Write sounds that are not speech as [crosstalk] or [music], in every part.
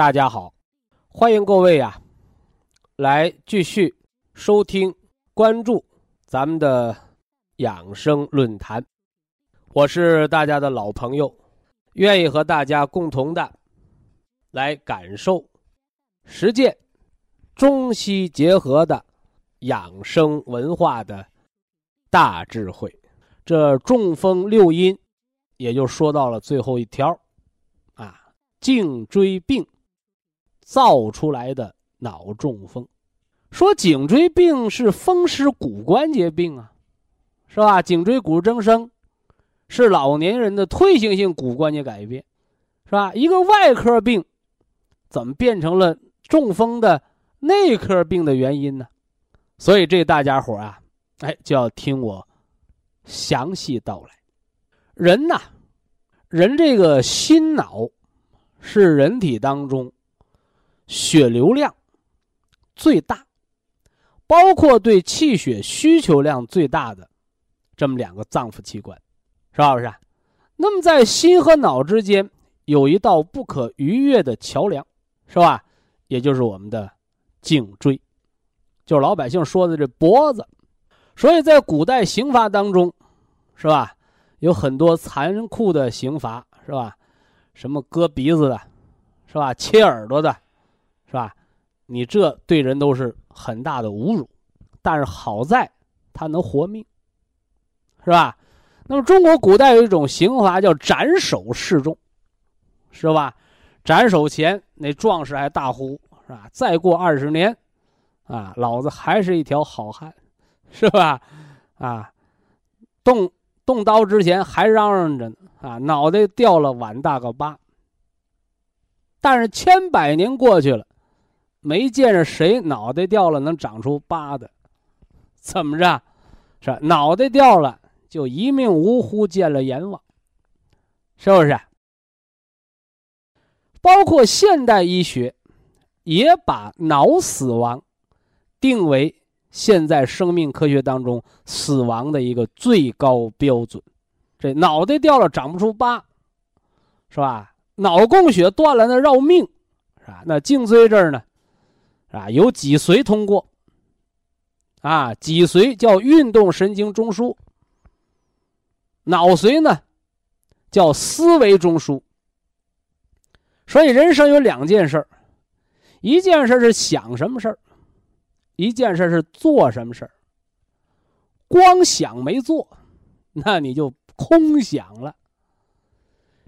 大家好，欢迎各位啊，来继续收听、关注咱们的养生论坛。我是大家的老朋友，愿意和大家共同的来感受、实践中西结合的养生文化的大智慧。这中风六因，也就说到了最后一条啊，颈椎病。造出来的脑中风，说颈椎病是风湿骨关节病啊，是吧？颈椎骨质增生是老年人的退行性骨关节改变，是吧？一个外科病怎么变成了中风的内科病的原因呢？所以这大家伙啊，哎，就要听我详细道来。人呐，人这个心脑是人体当中。血流量最大，包括对气血需求量最大的这么两个脏腑器官，是吧不是？那么在心和脑之间有一道不可逾越的桥梁，是吧？也就是我们的颈椎，就是老百姓说的这脖子。所以在古代刑罚当中，是吧？有很多残酷的刑罚，是吧？什么割鼻子的，是吧？切耳朵的。是吧？你这对人都是很大的侮辱，但是好在他能活命，是吧？那么中国古代有一种刑罚叫斩首示众，是吧？斩首前那壮士还大呼，是吧？再过二十年，啊，老子还是一条好汉，是吧？啊，动动刀之前还嚷嚷着呢，啊，脑袋掉了碗大个疤。但是千百年过去了。没见着谁脑袋掉了能长出疤的，怎么着？是脑袋掉了就一命呜呼，见了阎王，是不是？包括现代医学，也把脑死亡定为现在生命科学当中死亡的一个最高标准。这脑袋掉了长不出疤，是吧？脑供血断了那绕命，是吧？那颈椎这儿呢？啊，有脊髓通过，啊，脊髓叫运动神经中枢，脑髓呢叫思维中枢。所以人生有两件事一件事是想什么事儿，一件事是做什么事儿。光想没做，那你就空想了。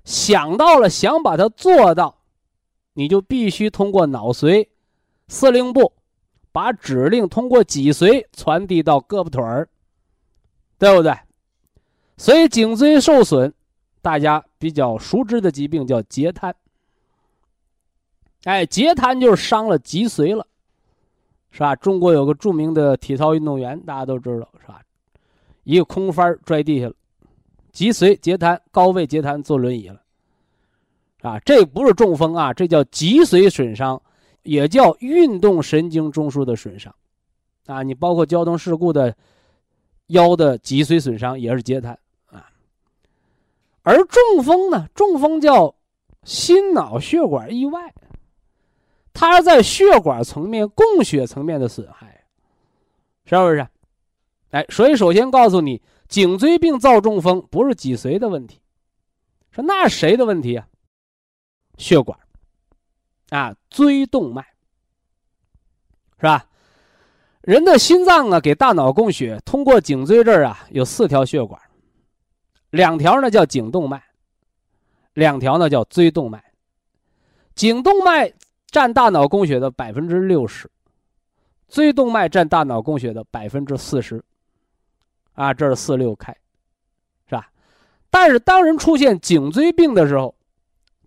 想到了，想把它做到，你就必须通过脑髓。司令部把指令通过脊髓传递到胳膊腿儿，对不对？所以颈椎受损，大家比较熟知的疾病叫截瘫。哎，截瘫就是伤了脊髓了，是吧？中国有个著名的体操运动员，大家都知道，是吧？一个空翻摔地下了，脊髓截瘫，高位截瘫，坐轮椅了，啊，这不是中风啊，这叫脊髓损伤。也叫运动神经中枢的损伤，啊，你包括交通事故的腰的脊髓损伤也是截瘫啊。而中风呢，中风叫心脑血管意外，它是在血管层面、供血层面的损害，是不是？哎，所以首先告诉你，颈椎病造中风不是脊髓的问题，说那谁的问题啊？血管。啊，椎动脉，是吧？人的心脏啊，给大脑供血，通过颈椎这儿啊，有四条血管，两条呢叫颈动脉，两条呢叫椎动脉。颈动脉占大脑供血的百分之六十，椎动脉占大脑供血的百分之四十。啊，这是四六开，是吧？但是当人出现颈椎病的时候，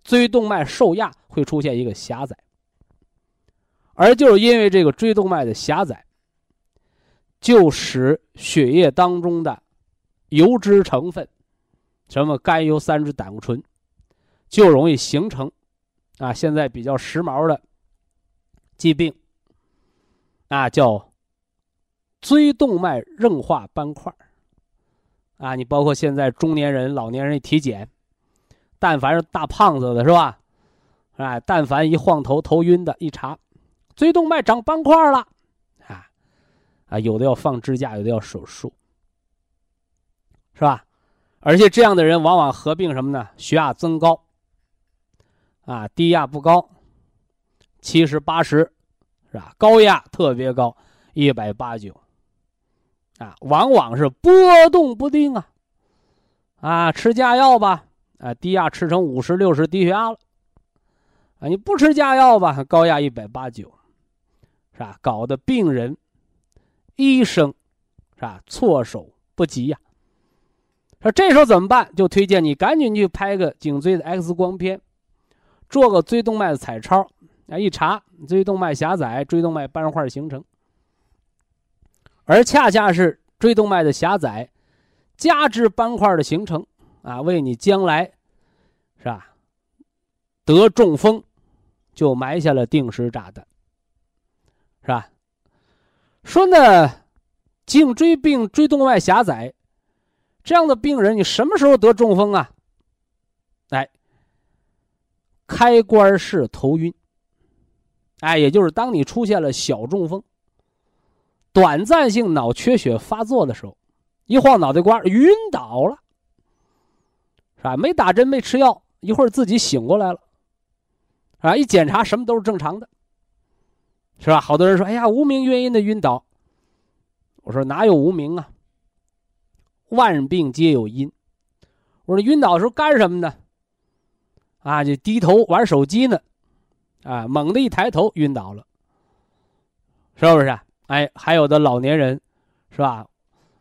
椎动脉受压会出现一个狭窄，而就是因为这个椎动脉的狭窄，就使血液当中的油脂成分，什么甘油三酯胆固醇，就容易形成啊，现在比较时髦的疾病啊，叫。椎动脉硬化斑块啊，你包括现在中年人、老年人体检，但凡是大胖子的是吧？哎，但凡一晃头头晕的，一查，椎动脉长斑块了，啊啊，有的要放支架，有的要手术，是吧？而且这样的人往往合并什么呢？血压增高，啊，低压不高，七十八十，是吧？高压特别高，一百八九。啊，往往是波动不定啊，啊，吃降药吧，啊，低压吃成五十六十低血压了，啊，你不吃降药吧，高压一百八九，是吧？搞得病人、医生，是吧？措手不及呀。说这时候怎么办？就推荐你赶紧去拍个颈椎的 X 光片，做个椎动脉的彩超，啊，一查椎动脉狭窄，椎动脉斑块形成。而恰恰是椎动脉的狭窄，加之斑块的形成，啊，为你将来，是吧？得中风，就埋下了定时炸弹，是吧？说呢，颈椎病、椎动脉狭窄，这样的病人，你什么时候得中风啊？哎，开关式头晕，哎，也就是当你出现了小中风。短暂性脑缺血发作的时候，一晃脑袋瓜晕倒了，啊？没打针，没吃药，一会儿自己醒过来了，啊！一检查什么都是正常的，是吧？好多人说：“哎呀，无名原因的晕倒。”我说：“哪有无名啊？万病皆有因。”我说：“晕倒的时候干什么呢？啊，就低头玩手机呢，啊，猛地一抬头晕倒了，是不是？”哎，还有的老年人，是吧？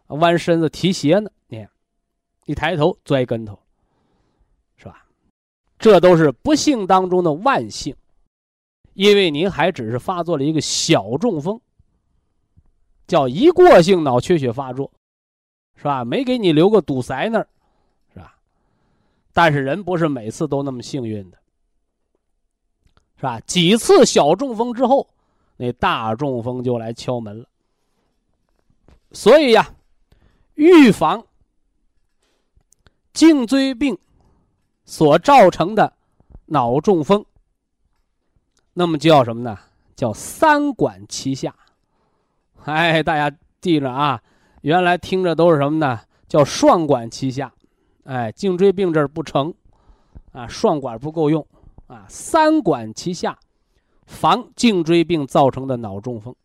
弯身子提鞋呢，你一抬头摔跟头，这都是不幸当中的万幸，因为您还只是发作了一个小中风，叫一过性脑缺血发作，是吧？没给你留个堵塞那儿，是吧？但是人不是每次都那么幸运的，是吧？几次小中风之后。那大中风就来敲门了，所以呀，预防颈椎病所造成的脑中风，那么叫什么呢？叫三管齐下。哎，大家记着啊，原来听着都是什么呢？叫双管齐下。哎，颈椎病这儿不成啊，双管不够用啊，三管齐下。防颈椎病造成的脑中风。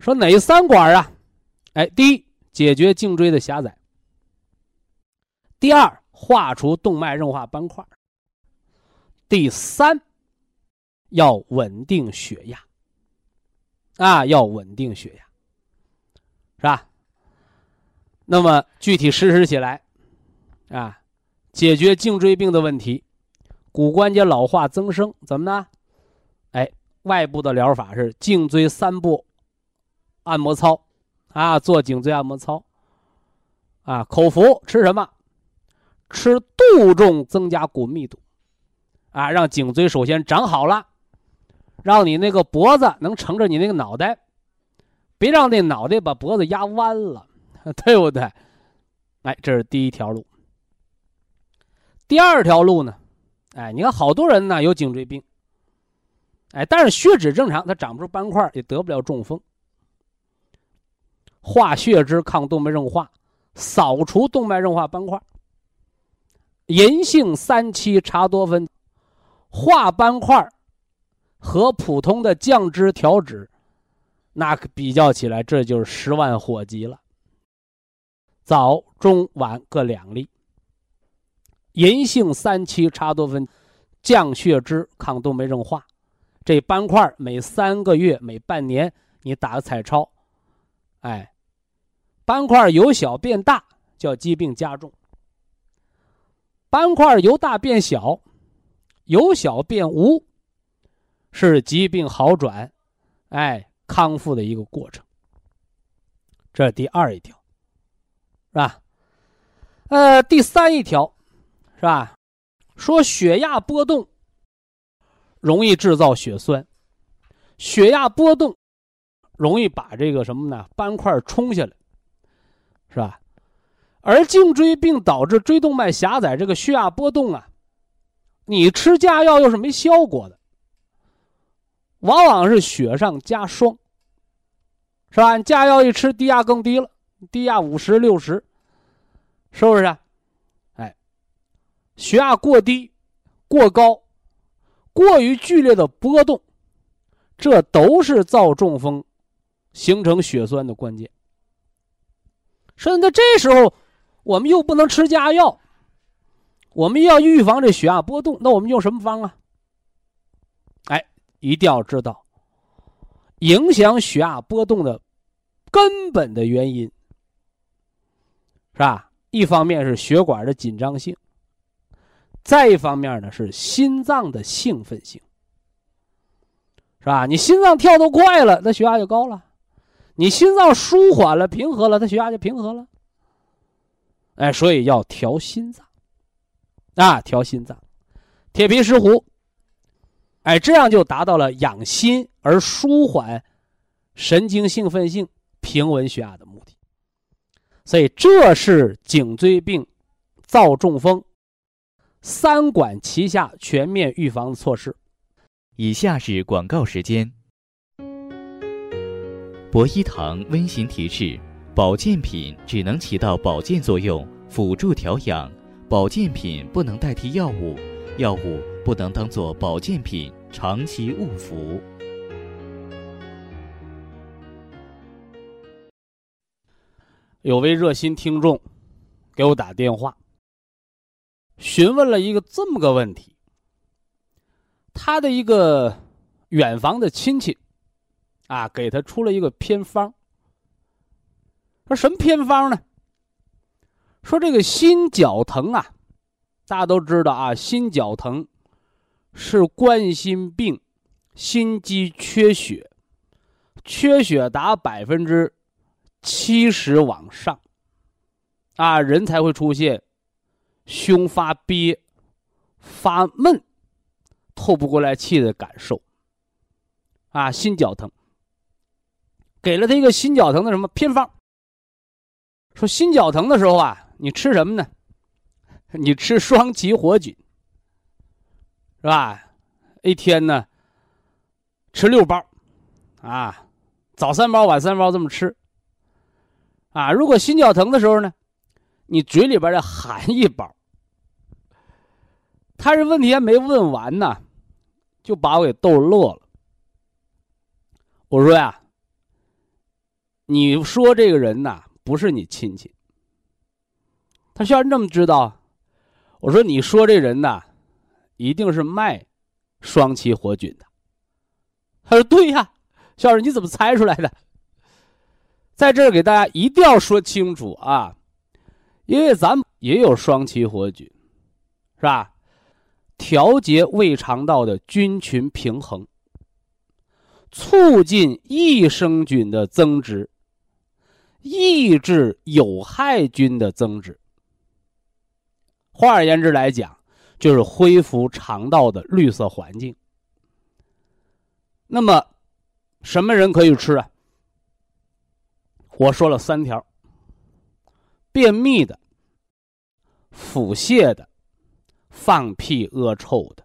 说哪三管啊？哎，第一，解决颈椎的狭窄；第二，化除动脉硬化斑块；第三，要稳定血压。啊，要稳定血压，是吧？那么具体实施起来，啊，解决颈椎病的问题，骨关节老化增生怎么呢？哎，外部的疗法是颈椎三部按摩操，啊，做颈椎按摩操，啊，口服吃什么？吃杜仲增加骨密度，啊，让颈椎首先长好了，让你那个脖子能撑着你那个脑袋，别让那脑袋把脖子压弯了，对不对？哎，这是第一条路。第二条路呢？哎，你看好多人呢有颈椎病。哎，但是血脂正常，它长不出斑块，也得不了中风。化血脂抗动脉硬化，扫除动脉硬化斑块。银杏三七茶多酚，化斑块和普通的降脂调脂，那比较起来，这就是十万火急了。早、中、晚各两粒。银杏三七茶多酚，降血脂、抗动脉硬化。这斑块每三个月、每半年你打个彩超，哎，斑块由小变大叫疾病加重；斑块由大变小，由小变无，是疾病好转，哎，康复的一个过程。这是第二一条，是吧？呃，第三一条。是吧？说血压波动容易制造血栓，血压波动容易把这个什么呢？斑块冲下来，是吧？而颈椎病导致椎动脉狭窄，这个血压波动啊，你吃加药又是没效果的，往往是雪上加霜，是吧？加药一吃，低压更低了，低压五十六十，是不是？啊？血压过低、过高、过于剧烈的波动，这都是造中风、形成血栓的关键。甚至在这时候，我们又不能吃加药，我们要预防这血压波动，那我们用什么方啊？哎，一定要知道，影响血压波动的根本的原因，是吧？一方面是血管的紧张性。再一方面呢，是心脏的兴奋性，是吧？你心脏跳得快了，那血压就高了；你心脏舒缓了、平和了，它血压就平和了。哎，所以要调心脏，啊，调心脏，铁皮石斛，哎，这样就达到了养心而舒缓神经兴奋性、平稳血压的目的。所以，这是颈椎病造中风。三管齐下，全面预防的措施。以下是广告时间。博一堂温馨提示：保健品只能起到保健作用，辅助调养；保健品不能代替药物，药物不能当做保健品长期误服。有位热心听众给我打电话。询问了一个这么个问题，他的一个远房的亲戚，啊，给他出了一个偏方。说什么偏方呢？说这个心绞疼啊，大家都知道啊，心绞疼是冠心病，心肌缺血，缺血达百分之七十往上，啊，人才会出现。胸发憋、发闷、透不过来气的感受，啊，心绞疼。给了他一个心绞疼的什么偏方？说心绞疼的时候啊，你吃什么呢？你吃双歧活菌，是吧？一天呢吃六包，啊，早三包，晚三包这么吃。啊，如果心绞疼的时候呢？你嘴里边再含一包，他这问题还没问完呢，就把我给逗乐了。我说呀，你说这个人呐不是你亲戚。他需要这么知道？我说你说这人呐，一定是卖双歧活菌的。他说对呀，校长你怎么猜出来的？在这儿给大家一定要说清楚啊。因为咱们也有双歧活菌，是吧？调节胃肠道的菌群平衡，促进益生菌的增殖，抑制有害菌的增殖。换而言之来讲，就是恢复肠道的绿色环境。那么，什么人可以吃啊？我说了三条。便秘的、腹泻的、放屁恶臭的，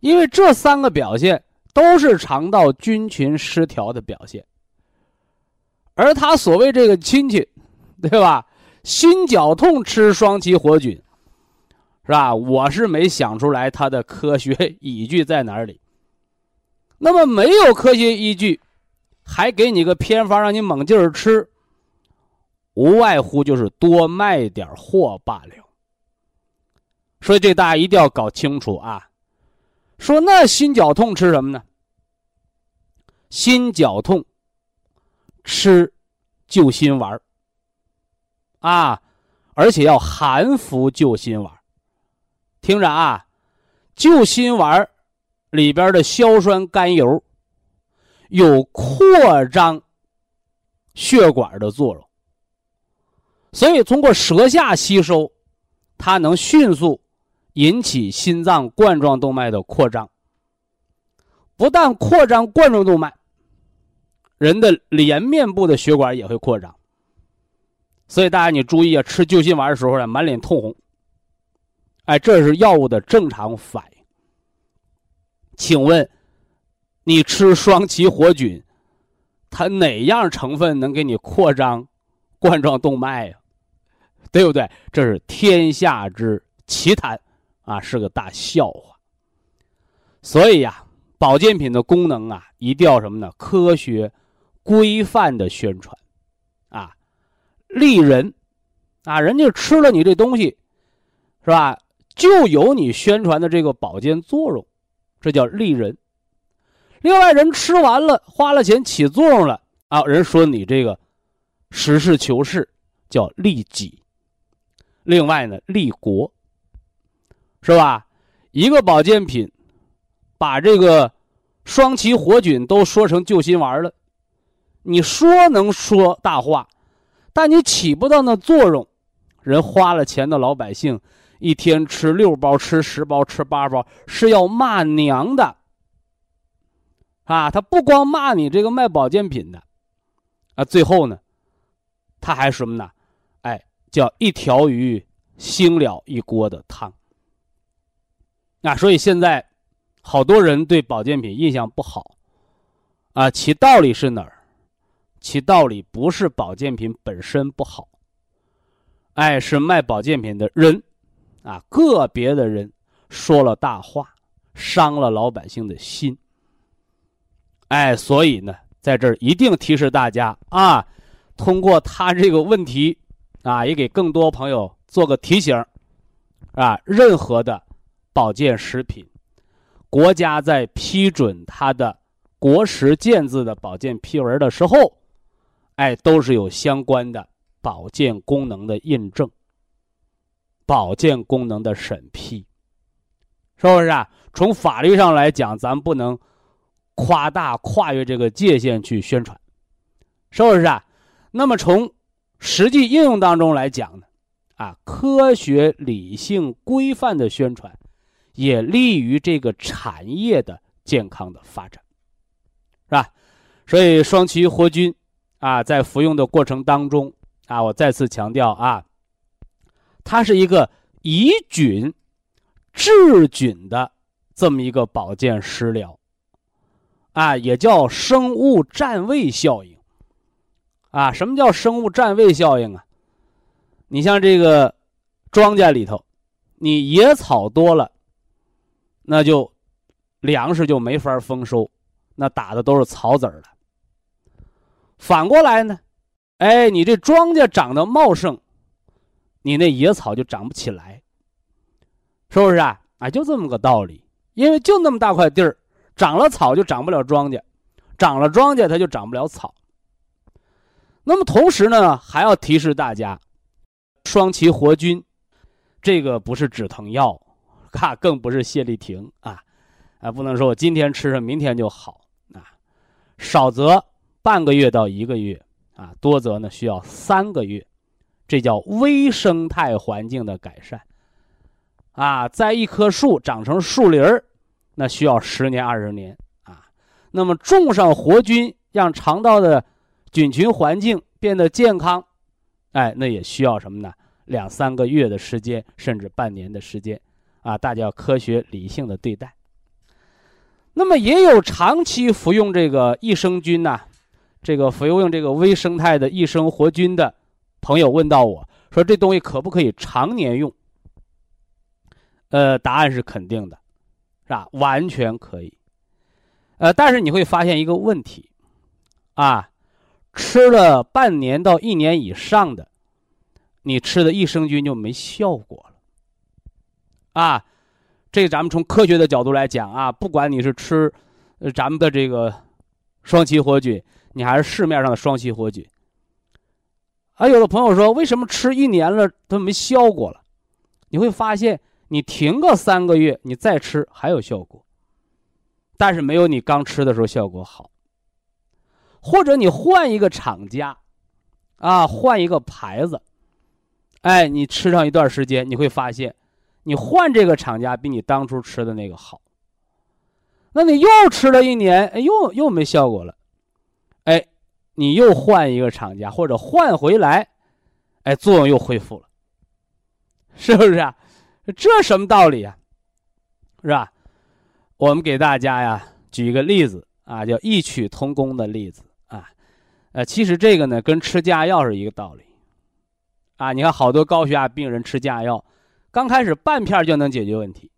因为这三个表现都是肠道菌群失调的表现。而他所谓这个亲戚，[laughs] 对吧？心绞痛吃双歧活菌，是吧？我是没想出来他的科学依据在哪里，那么没有科学依据，还给你个偏方让你猛劲儿吃，无外乎就是多卖点货罢了。所以这大家一定要搞清楚啊！说那心绞痛吃什么呢？心绞痛吃救心丸啊，而且要含服救心丸听着啊，救心丸里边的硝酸甘油有扩张血管的作用，所以通过舌下吸收，它能迅速引起心脏冠状动脉的扩张。不但扩张冠状动脉，人的连面部的血管也会扩张。所以大家你注意啊，吃救心丸的时候呢，满脸通红。哎，这是药物的正常反应。请问，你吃双歧活菌，它哪样成分能给你扩张冠状动脉呀？对不对？这是天下之奇谈啊，是个大笑话。所以呀，保健品的功能啊，一定要什么呢？科学、规范的宣传，啊，利人，啊，人家吃了你这东西，是吧？就有你宣传的这个保健作用。这叫利人。另外，人吃完了，花了钱起作用了啊！人说你这个实事求是，叫利己。另外呢，利国，是吧？一个保健品，把这个双歧活菌都说成救心丸了，你说能说大话，但你起不到那作用。人花了钱的老百姓。一天吃六包，吃十包，吃八包，是要骂娘的，啊！他不光骂你这个卖保健品的，啊，最后呢，他还什么呢？哎，叫一条鱼腥了一锅的汤。啊，所以现在好多人对保健品印象不好，啊，其道理是哪儿？其道理不是保健品本身不好，哎，是卖保健品的人。啊，个别的人说了大话，伤了老百姓的心。哎，所以呢，在这儿一定提示大家啊，通过他这个问题，啊，也给更多朋友做个提醒，啊，任何的保健食品，国家在批准它的国食健字的保健批文的时候，哎，都是有相关的保健功能的印证。保健功能的审批，是不是啊？从法律上来讲，咱不能夸大、跨越这个界限去宣传，是不是啊？那么从实际应用当中来讲呢，啊，科学、理性、规范的宣传，也利于这个产业的健康的发展，是吧？所以双歧活菌啊，在服用的过程当中啊，我再次强调啊。它是一个以菌治菌的这么一个保健食疗，啊，也叫生物占位效应。啊，什么叫生物占位效应啊？你像这个庄稼里头，你野草多了，那就粮食就没法丰收，那打的都是草籽儿了。反过来呢，哎，你这庄稼长得茂盛。你那野草就长不起来，是不是啊？啊，就这么个道理。因为就那么大块地儿，长了草就长不了庄稼，长了庄稼它就长不了草。那么同时呢，还要提示大家，双歧活菌，这个不是止疼药，啊，更不是泻立停啊，啊，不能说我今天吃上，明天就好啊，少则半个月到一个月啊，多则呢需要三个月。这叫微生态环境的改善，啊，在一棵树长成树林儿，那需要十年二十年啊。那么种上活菌，让肠道的菌群环境变得健康，哎，那也需要什么呢？两三个月的时间，甚至半年的时间，啊，大家要科学理性的对待。那么也有长期服用这个益生菌呐，这个服用这个微生态的益生活菌的。朋友问到我说：“这东西可不可以常年用？”呃，答案是肯定的，是吧？完全可以。呃，但是你会发现一个问题，啊，吃了半年到一年以上的，你吃的益生菌就没效果了，啊，这咱们从科学的角度来讲啊，不管你是吃，呃，咱们的这个双歧活菌，你还是市面上的双歧活菌，啊，有的朋友说，为什么吃一年了都没效果了？你会发现，你停个三个月，你再吃还有效果。但是没有你刚吃的时候效果好，或者你换一个厂家，啊，换一个牌子，哎，你吃上一段时间，你会发现，你换这个厂家比你当初吃的那个好。那你又吃了一年，哎，又又没效果了，哎，你又换一个厂家或者换回来，哎，作用又恢复了，是不是啊？这什么道理啊？是吧？我们给大家呀举一个例子啊，叫异曲同工的例子啊，呃，其实这个呢跟吃降压药是一个道理，啊，你看好多高血压病人吃降压药，刚开始半片就能解决问题，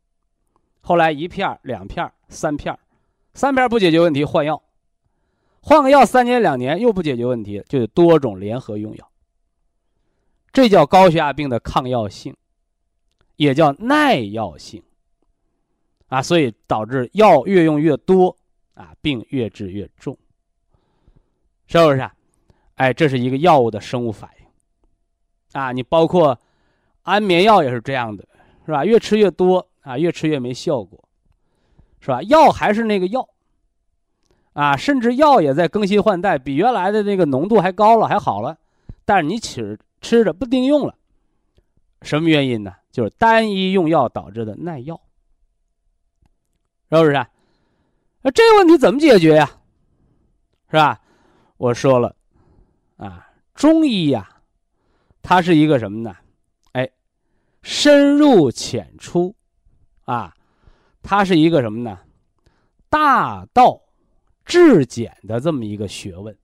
后来一片、两片、三片，三片不解决问题换药，换个药三年两年又不解决问题，就得多种联合用药，这叫高血压病的抗药性，也叫耐药性。啊，所以导致药越用越多，啊，病越治越重，是不是？啊？哎，这是一个药物的生物反应。啊，你包括安眠药也是这样的，是吧？越吃越多，啊，越吃越没效果，是吧？药还是那个药，啊，甚至药也在更新换代，比原来的那个浓度还高了，还好了，但是你吃吃着不顶用了，什么原因呢？就是单一用药导致的耐药。是不是？那这个问题怎么解决呀？是吧？我说了，啊，中医呀，它是一个什么呢？哎，深入浅出，啊，它是一个什么呢？大道质检的这么一个学问。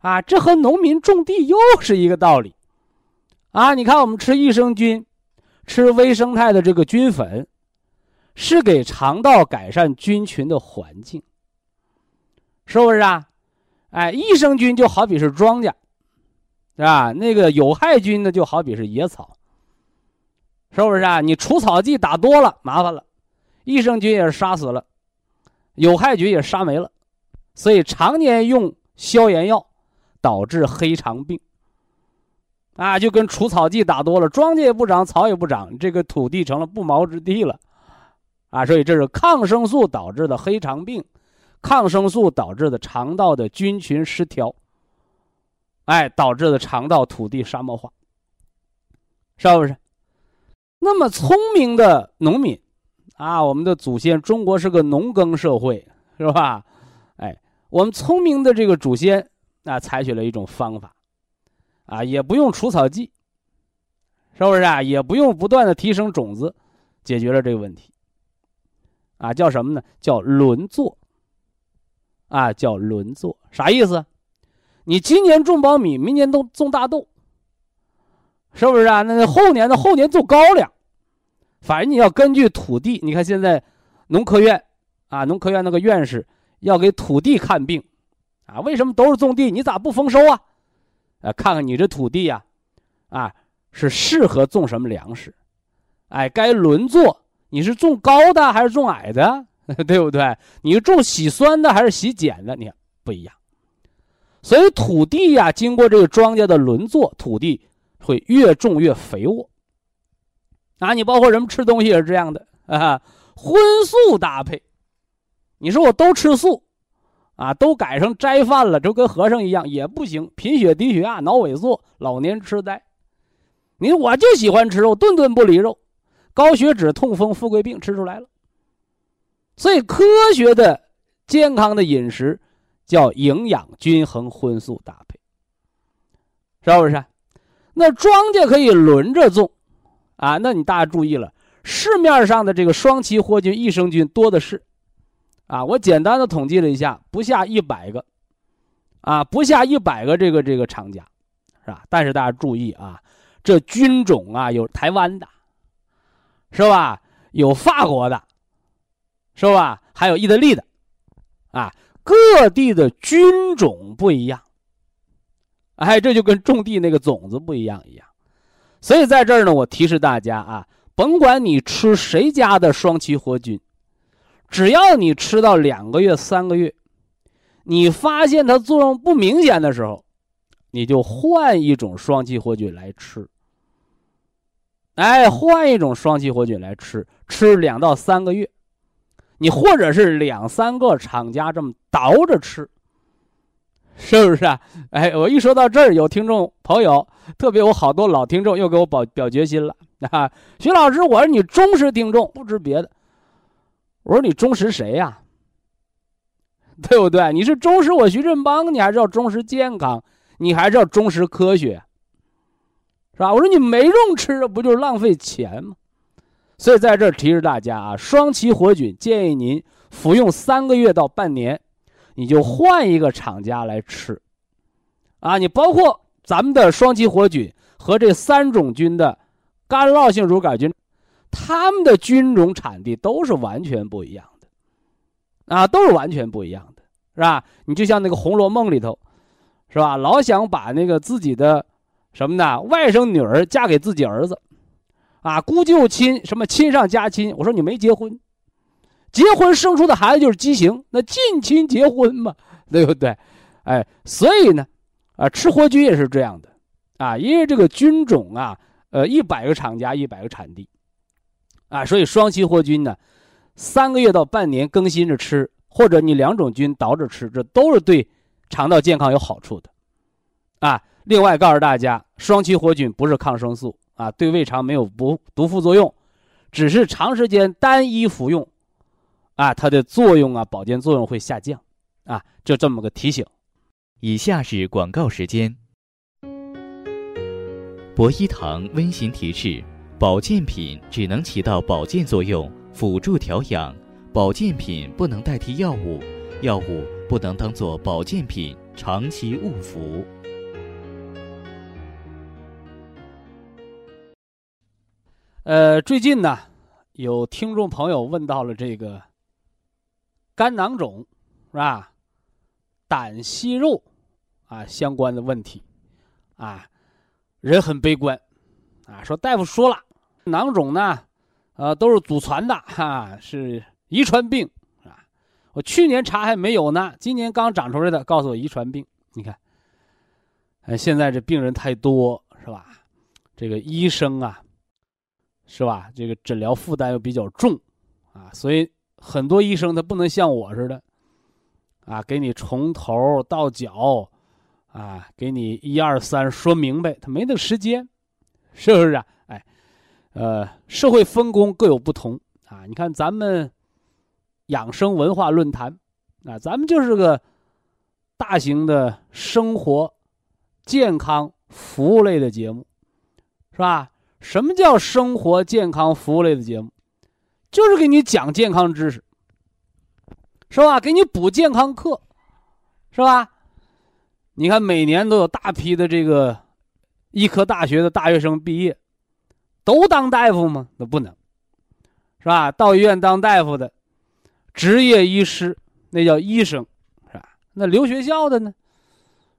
啊，这和农民种地又是一个道理。啊，你看我们吃益生菌，吃微生态的这个菌粉。是给肠道改善菌群的环境，是不是啊？哎，益生菌就好比是庄稼，是吧？那个有害菌呢，就好比是野草，是不是啊？你除草剂打多了，麻烦了，益生菌也是杀死了，有害菌也杀没了，所以常年用消炎药，导致黑肠病。啊，就跟除草剂打多了，庄稼也不长，草也不长，这个土地成了不毛之地了。啊，所以这是抗生素导致的黑肠病，抗生素导致的肠道的菌群失调，哎，导致的肠道土地沙漠化，是不是？那么聪明的农民，啊，我们的祖先，中国是个农耕社会，是吧？哎，我们聪明的这个祖先，啊，采取了一种方法，啊，也不用除草剂，是不是啊？也不用不断的提升种子，解决了这个问题。啊，叫什么呢？叫轮作。啊，叫轮作，啥意思？你今年种苞米，明年都种大豆，是不是啊？那后年的后年种高粱，反正你要根据土地。你看现在，农科院啊，农科院那个院士要给土地看病，啊，为什么都是种地？你咋不丰收啊？啊，看看你这土地呀，啊，是适合种什么粮食？哎，该轮作。你是种高的还是种矮的，[laughs] 对不对？你是种喜酸的还是喜碱的？你看不一样。所以土地呀，经过这个庄稼的轮作，土地会越种越肥沃。啊，你包括人们吃东西也是这样的啊，荤素搭配。你说我都吃素，啊，都改成斋饭了，就跟和尚一样也不行，贫血、低血压、脑萎缩、老年痴呆。你我就喜欢吃肉，顿顿不离肉。高血脂、痛风、富贵病吃出来了，所以科学的、健康的饮食叫营养均衡、荤素搭配，是不是？那庄稼可以轮着种，啊，那你大家注意了，市面上的这个双歧活菌、益生菌多的是，啊，我简单的统计了一下，不下一百个，啊，不下一百个这个这个厂家，是吧？但是大家注意啊，这菌种啊，有台湾的。是吧？有法国的，是吧？还有意大利的，啊，各地的菌种不一样，哎，这就跟种地那个种子不一样一样。所以在这儿呢，我提示大家啊，甭管你吃谁家的双歧活菌，只要你吃到两个月、三个月，你发现它作用不明显的时候，你就换一种双歧活菌来吃。哎，换一种双歧活菌来吃，吃两到三个月，你或者是两三个厂家这么倒着吃，[laughs] 是不是啊？哎，我一说到这儿，有听众朋友，特别有好多老听众又给我表表决心了啊！徐老师，我是你忠实听众，不知别的。我说你忠实谁呀？[laughs] 对不对？你是忠实我徐振邦，你还是要忠实健康，你还是要忠实科学。是吧？我说你没用吃，不就是浪费钱吗？所以在这儿提示大家啊，双歧活菌建议您服用三个月到半年，你就换一个厂家来吃。啊，你包括咱们的双歧活菌和这三种菌的干酪性乳杆菌，它们的菌种产地都是完全不一样的，啊，都是完全不一样的，是吧？你就像那个《红楼梦》里头，是吧？老想把那个自己的。什么呢？外甥女儿嫁给自己儿子，啊，姑舅亲什么亲上加亲。我说你没结婚，结婚生出的孩子就是畸形，那近亲结婚嘛，[laughs] 对不对？哎，所以呢，啊，吃活菌也是这样的，啊，因为这个菌种啊，呃，一百个厂家一百个产地，啊，所以双歧活菌呢，三个月到半年更新着吃，或者你两种菌倒着吃，这都是对肠道健康有好处的，啊。另外告诉大家，双歧活菌不是抗生素啊，对胃肠没有不毒副作用，只是长时间单一服用，啊，它的作用啊，保健作用会下降，啊，就这么个提醒。以下是广告时间。博一堂温馨提示：保健品只能起到保健作用，辅助调养；保健品不能代替药物，药物不能当做保健品长期误服。呃，最近呢，有听众朋友问到了这个肝囊肿是吧？胆息肉啊相关的问题啊，人很悲观啊，说大夫说了，囊肿呢，呃，都是祖传的哈，是遗传病啊。我去年查还没有呢，今年刚长出来的，告诉我遗传病。你看，呃，现在这病人太多是吧？这个医生啊。是吧？这个诊疗负担又比较重，啊，所以很多医生他不能像我似的，啊，给你从头到脚，啊，给你一二三说明白，他没那个时间，是不是啊？哎，呃，社会分工各有不同啊。你看咱们养生文化论坛，啊，咱们就是个大型的生活健康服务类的节目，是吧？什么叫生活健康服务类的节目？就是给你讲健康知识，是吧？给你补健康课，是吧？你看每年都有大批的这个医科大学的大学生毕业，都当大夫吗？那不能，是吧？到医院当大夫的，执业医师那叫医生，是吧？那留学校的呢，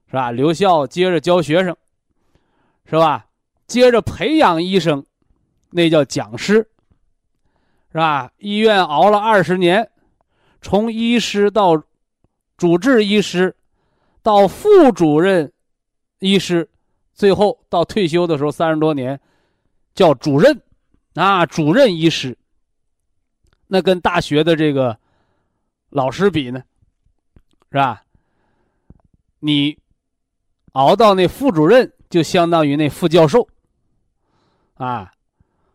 是吧？留校接着教学生，是吧？接着培养医生，那叫讲师，是吧？医院熬了二十年，从医师到主治医师，到副主任医师，最后到退休的时候三十多年，叫主任，啊，主任医师。那跟大学的这个老师比呢，是吧？你熬到那副主任，就相当于那副教授。啊，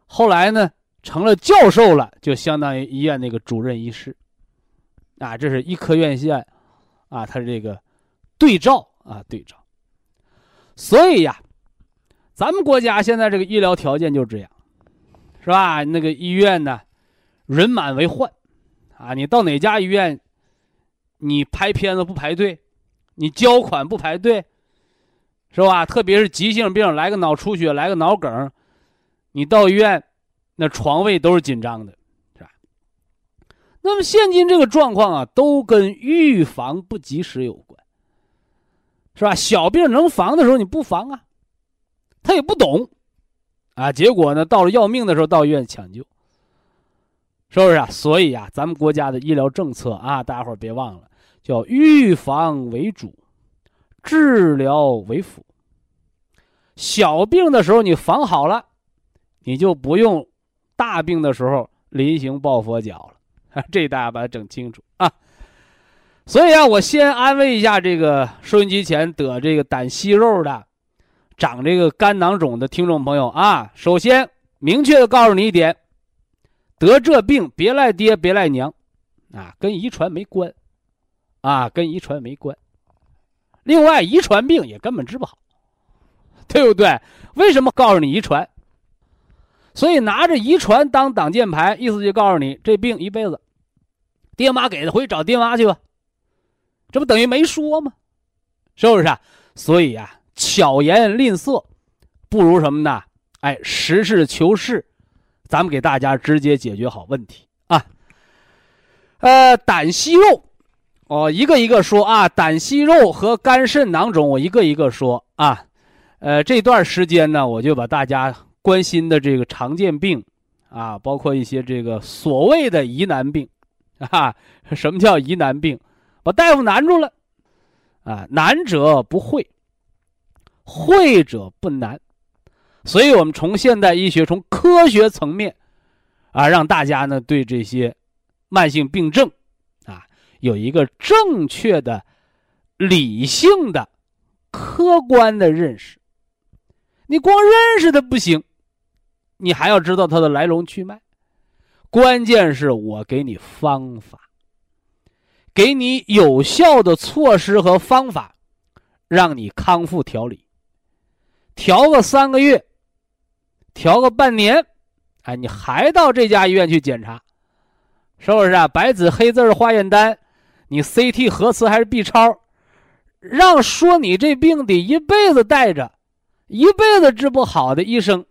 后来呢，成了教授了，就相当于医院那个主任医师，啊，这是医科院线，啊，他这个对照啊对照。所以呀，咱们国家现在这个医疗条件就这样，是吧？那个医院呢，人满为患，啊，你到哪家医院，你拍片子不排队，你交款不排队，是吧？特别是急性病，来个脑出血，来个脑梗。你到医院，那床位都是紧张的，是吧？那么现今这个状况啊，都跟预防不及时有关，是吧？小病能防的时候你不防啊，他也不懂，啊，结果呢，到了要命的时候到医院抢救，是不是啊？所以啊，咱们国家的医疗政策啊，大家伙别忘了，叫预防为主，治疗为辅。小病的时候你防好了，你就不用大病的时候临行抱佛脚了。[laughs] 这大家把它整清楚啊！所以啊，我先安慰一下这个收音机前得这个胆息肉的、长这个肝囊肿的听众朋友啊。首先，明确的告诉你一点：得这病别赖爹，别赖娘，啊，跟遗传没关，啊，跟遗传没关。另外，遗传病也根本治不好，对不对？为什么告诉你遗传？所以拿着遗传当挡箭牌，意思就告诉你这病一辈子。爹妈给的，回去找爹妈去吧，这不等于没说吗？是不是啊？所以啊，巧言令色，不如什么呢？哎，实事求是，咱们给大家直接解决好问题啊。呃，胆息肉，哦，一个一个说啊。胆息肉和肝肾囊肿，我一个一个说啊。呃，这段时间呢，我就把大家关心的这个常见病啊，包括一些这个所谓的疑难病。啊，什么叫疑难病？把大夫难住了，啊，难者不会，会者不难，所以我们从现代医学从科学层面，啊，让大家呢对这些慢性病症，啊，有一个正确的、理性的、客观的认识。你光认识的不行，你还要知道它的来龙去脉。关键是我给你方法，给你有效的措施和方法，让你康复调理。调个三个月，调个半年，哎，你还到这家医院去检查，是不是啊？白纸黑字化验单，你 CT 核磁还是 B 超，让说你这病得一辈子带着，一辈子治不好的医生，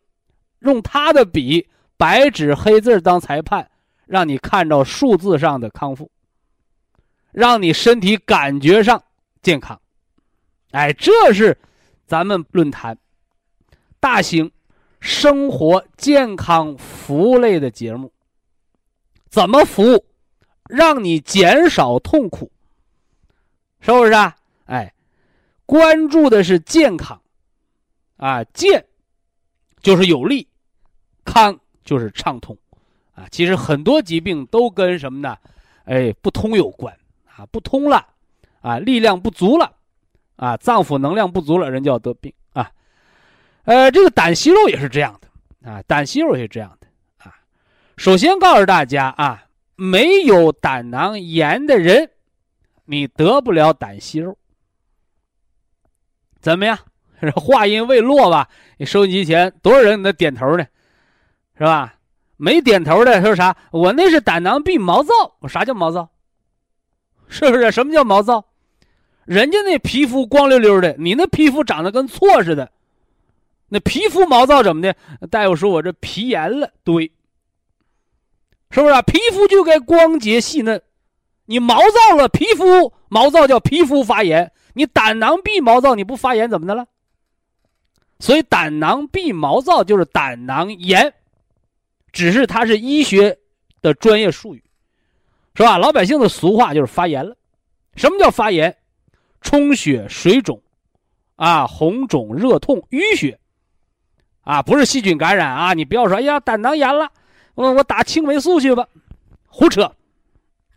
用他的笔。白纸黑字当裁判，让你看到数字上的康复，让你身体感觉上健康，哎，这是咱们论坛大型生活健康服务类的节目。怎么服务，让你减少痛苦，是不是啊？哎，关注的是健康，啊，健就是有力，康。就是畅通，啊，其实很多疾病都跟什么呢？哎，不通有关啊，不通了，啊，力量不足了，啊，脏腑能量不足了，人就要得病啊。呃，这个胆息肉也是这样的啊，胆息肉也是这样的啊。首先告诉大家啊，没有胆囊炎的人，你得不了胆息肉。怎么样？[laughs] 话音未落吧？你收音机前多少人在点头呢？是吧？没点头的说啥？我那是胆囊壁毛躁。我啥叫毛躁？是不是？什么叫毛躁？人家那皮肤光溜溜的，你那皮肤长得跟错似的，那皮肤毛躁怎么的？大夫说我这皮炎了，对，是不是？皮肤就该光洁细嫩，你毛躁了，皮肤毛躁叫皮肤发炎，你胆囊壁毛躁，你不发炎怎么的了？所以胆囊壁毛躁就是胆囊炎。只是它是医学的专业术语，是吧？老百姓的俗话就是发炎了。什么叫发炎？充血、水肿，啊，红肿、热痛、淤血，啊，不是细菌感染啊！你不要说，哎呀，胆囊炎了，我我打青霉素去吧，胡扯，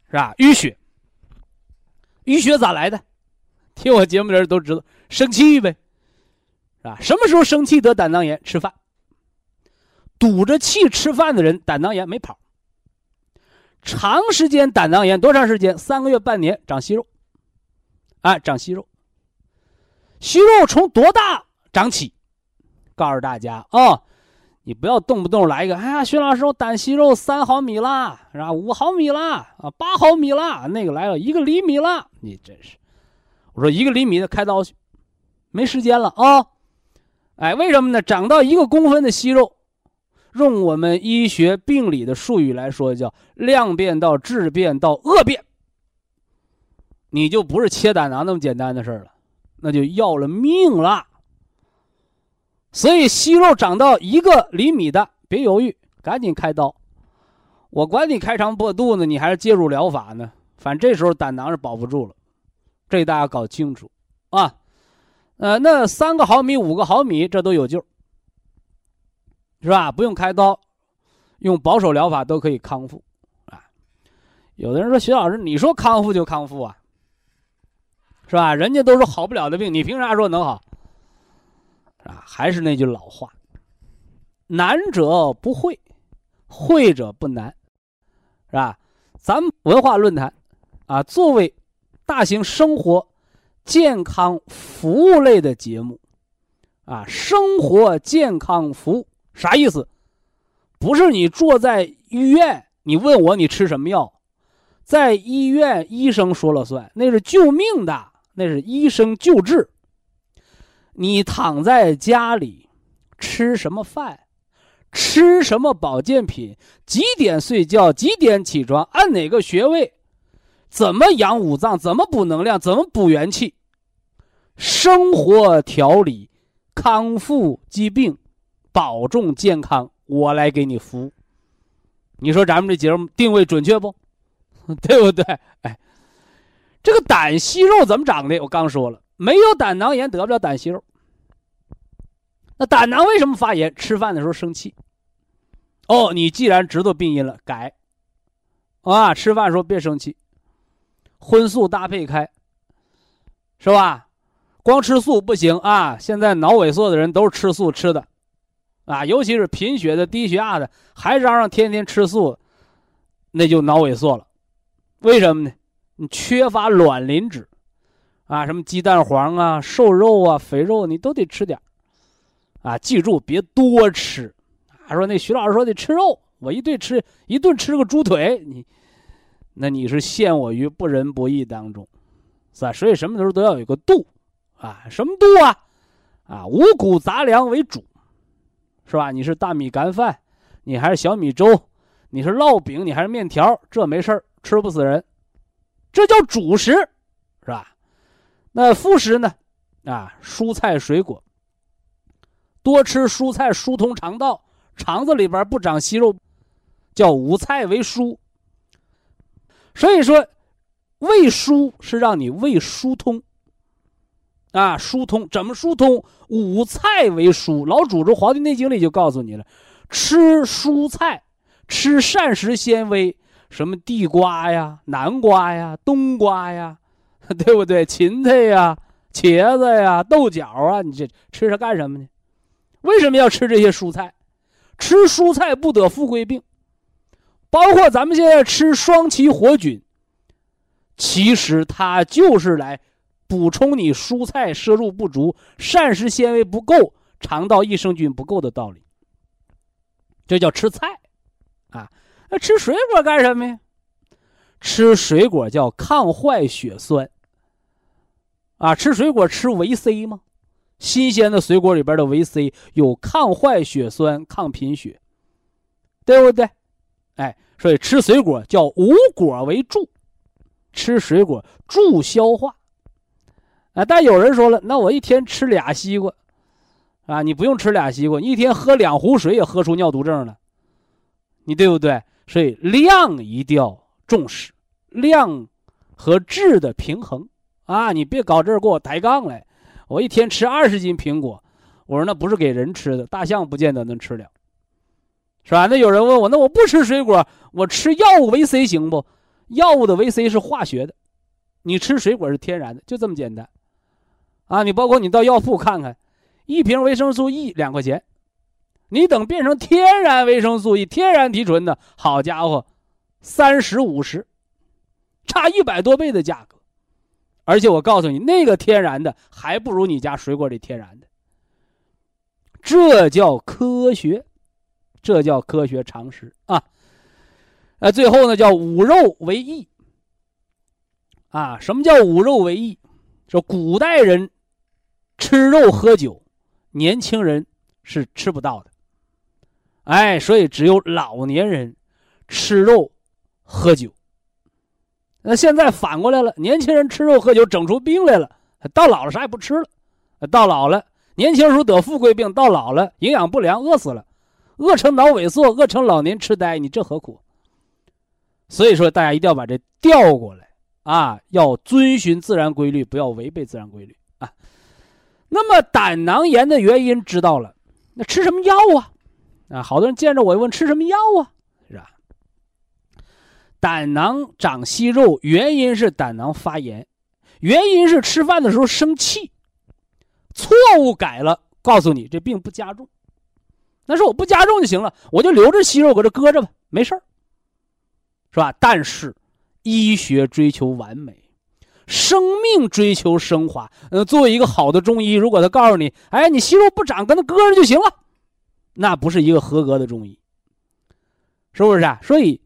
是吧？淤血，淤血咋来的？听我节目的人都知道，生气呗，是吧？什么时候生气得胆囊炎？吃饭。堵着气吃饭的人，胆囊炎没跑。长时间胆囊炎多长时间？三个月、半年长息肉，啊，长息肉。息肉从多大长起？告诉大家啊，你不要动不动来一个，哎呀，徐老师，我胆息肉三毫米啦，是吧？五毫米啦，啊，八毫米啦，那个来了一个厘米啦，你真是。我说一个厘米的开刀去，没时间了啊。哎，为什么呢？长到一个公分的息肉。用我们医学病理的术语来说，叫量变到质变到恶变，你就不是切胆囊那么简单的事了，那就要了命了。所以息肉长到一个厘米的，别犹豫，赶紧开刀。我管你开肠破肚呢，你还是介入疗法呢？反正这时候胆囊是保不住了，这大家搞清楚啊。呃，那三个毫米、五个毫米，这都有救，是吧？不用开刀，用保守疗法都可以康复啊。有的人说：“徐老师，你说康复就康复啊，是吧？人家都说好不了的病，你凭啥说能好？”啊，还是那句老话：“难者不会，会者不难。”是吧？咱们文化论坛啊，作为大型生活。健康服务类的节目，啊，生活健康服务啥意思？不是你坐在医院，你问我你吃什么药，在医院医生说了算，那是救命的，那是医生救治。你躺在家里，吃什么饭，吃什么保健品，几点睡觉，几点起床，按哪个穴位，怎么养五脏，怎么补能量，怎么补元气。生活调理，康复疾病，保重健康，我来给你服务。你说咱们这节目定位准确不？[laughs] 对不对？哎，这个胆息肉怎么长的？我刚说了，没有胆囊炎得不了胆息肉。那胆囊为什么发炎？吃饭的时候生气。哦，你既然知道病因了，改啊，吃饭时候别生气，荤素搭配开，是吧？光吃素不行啊！现在脑萎缩的人都是吃素吃的，啊，尤其是贫血的、低血压的，还嚷嚷天天吃素，那就脑萎缩了。为什么呢？你缺乏卵磷脂，啊，什么鸡蛋黄啊、瘦肉啊、肥肉，你都得吃点啊，记住别多吃。还说那徐老师说得吃肉，我一顿吃一顿吃个猪腿，你，那你是陷我于不仁不义当中，是吧？所以什么时候都要有个度。啊，什么度啊？啊，五谷杂粮为主，是吧？你是大米干饭，你还是小米粥，你是烙饼，你还是面条，这没事吃不死人，这叫主食，是吧？那副食呢？啊，蔬菜水果，多吃蔬菜疏通肠道，肠子里边不长息肉，叫五菜为蔬。所以说，胃疏是让你胃疏通。啊，疏通怎么疏通？五菜为疏。老祖宗《黄帝内经》里就告诉你了，吃蔬菜，吃膳食纤维，什么地瓜呀、南瓜呀、冬瓜呀，[laughs] 对不对？芹菜呀、茄子呀、豆角啊，你这吃它干什么呢？为什么要吃这些蔬菜？吃蔬菜不得富贵病，包括咱们现在吃双歧活菌，其实它就是来。补充你蔬菜摄入不足、膳食纤维不够、肠道益生菌不够的道理，这叫吃菜，啊，那吃水果干什么呀？吃水果叫抗坏血酸，啊，吃水果吃维 C 吗？新鲜的水果里边的维 C 有抗坏血酸、抗贫血，对不对？哎，所以吃水果叫无果为助，吃水果助消化。啊！但有人说了，那我一天吃俩西瓜，啊，你不用吃俩西瓜，一天喝两壶水也喝出尿毒症了，你对不对？所以量一定要重视，量和质的平衡啊！你别搞这给我抬杠来，我一天吃二十斤苹果，我说那不是给人吃的，大象不见得能吃了，是吧？那有人问我，那我不吃水果，我吃药物维 C 行不？药物的维 C 是化学的，你吃水果是天然的，就这么简单。啊，你包括你到药铺看看，一瓶维生素 E 两块钱，你等变成天然维生素 E、天然提纯的，好家伙，三十五十，差一百多倍的价格，而且我告诉你，那个天然的还不如你家水果里天然的，这叫科学，这叫科学常识啊！呃，最后呢，叫五肉为益。啊，什么叫五肉为益？说古代人。吃肉喝酒，年轻人是吃不到的，哎，所以只有老年人吃肉喝酒。那现在反过来了，年轻人吃肉喝酒整出病来了，到老了啥也不吃了，到老了年轻时候得富贵病，到老了营养不良饿死了，饿成脑萎缩，饿成老年痴呆，你这何苦？所以说，大家一定要把这调过来啊，要遵循自然规律，不要违背自然规律。那么胆囊炎的原因知道了，那吃什么药啊？啊，好多人见着我问吃什么药啊？是吧？胆囊长息肉，原因是胆囊发炎，原因是吃饭的时候生气，错误改了，告诉你这病不加重，那说我不加重就行了，我就留着息肉搁这搁着吧，没事儿。是吧？但是，医学追求完美，生命追求升华。呃，作为一个好的中医，如果他告诉你，哎，你息肉不长，跟他搁着就行了，那不是一个合格的中医，是不是啊？所以，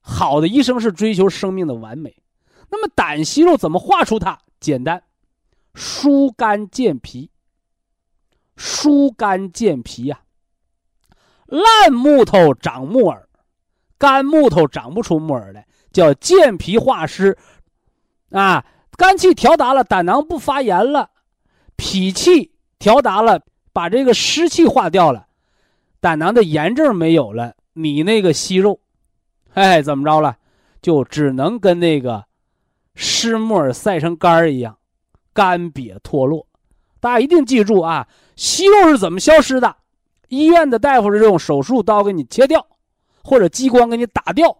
好的医生是追求生命的完美。那么，胆息肉怎么化出它？简单，疏肝健脾。疏肝健脾呀，烂木头长木耳。干木头长不出木耳来，叫健脾化湿，啊，肝气调达了，胆囊不发炎了，脾气调达了，把这个湿气化掉了，胆囊的炎症没有了，你那个息肉，哎，怎么着了？就只能跟那个湿木耳晒成干儿一样，干瘪脱落。大家一定记住啊，息肉是怎么消失的？医院的大夫是用手术刀给你切掉。或者激光给你打掉，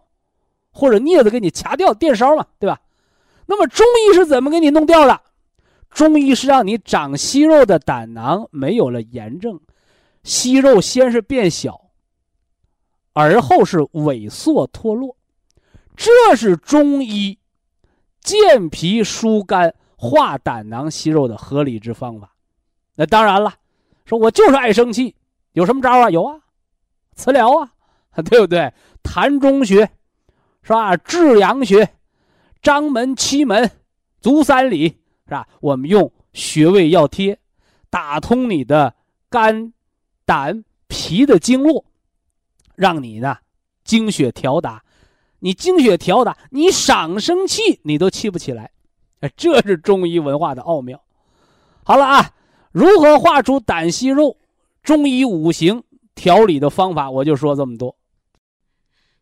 或者镊子给你掐掉，电烧嘛，对吧？那么中医是怎么给你弄掉的？中医是让你长息肉的胆囊没有了炎症，息肉先是变小，而后是萎缩脱落，这是中医健脾疏肝化胆囊息肉的合理之方法。那当然了，说我就是爱生气，有什么招啊？有啊，磁疗啊。[laughs] 对不对？痰中穴，是吧？至阳穴，章门、七门、足三里，是吧？我们用穴位要贴，打通你的肝、胆、脾的经络，让你呢精血调达。你精血调达，你赏生气，你都气不起来。这是中医文化的奥妙。好了啊，如何画出胆息肉？中医五行调理的方法，我就说这么多。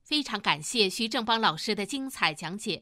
非常感谢徐正邦老师的精彩讲解，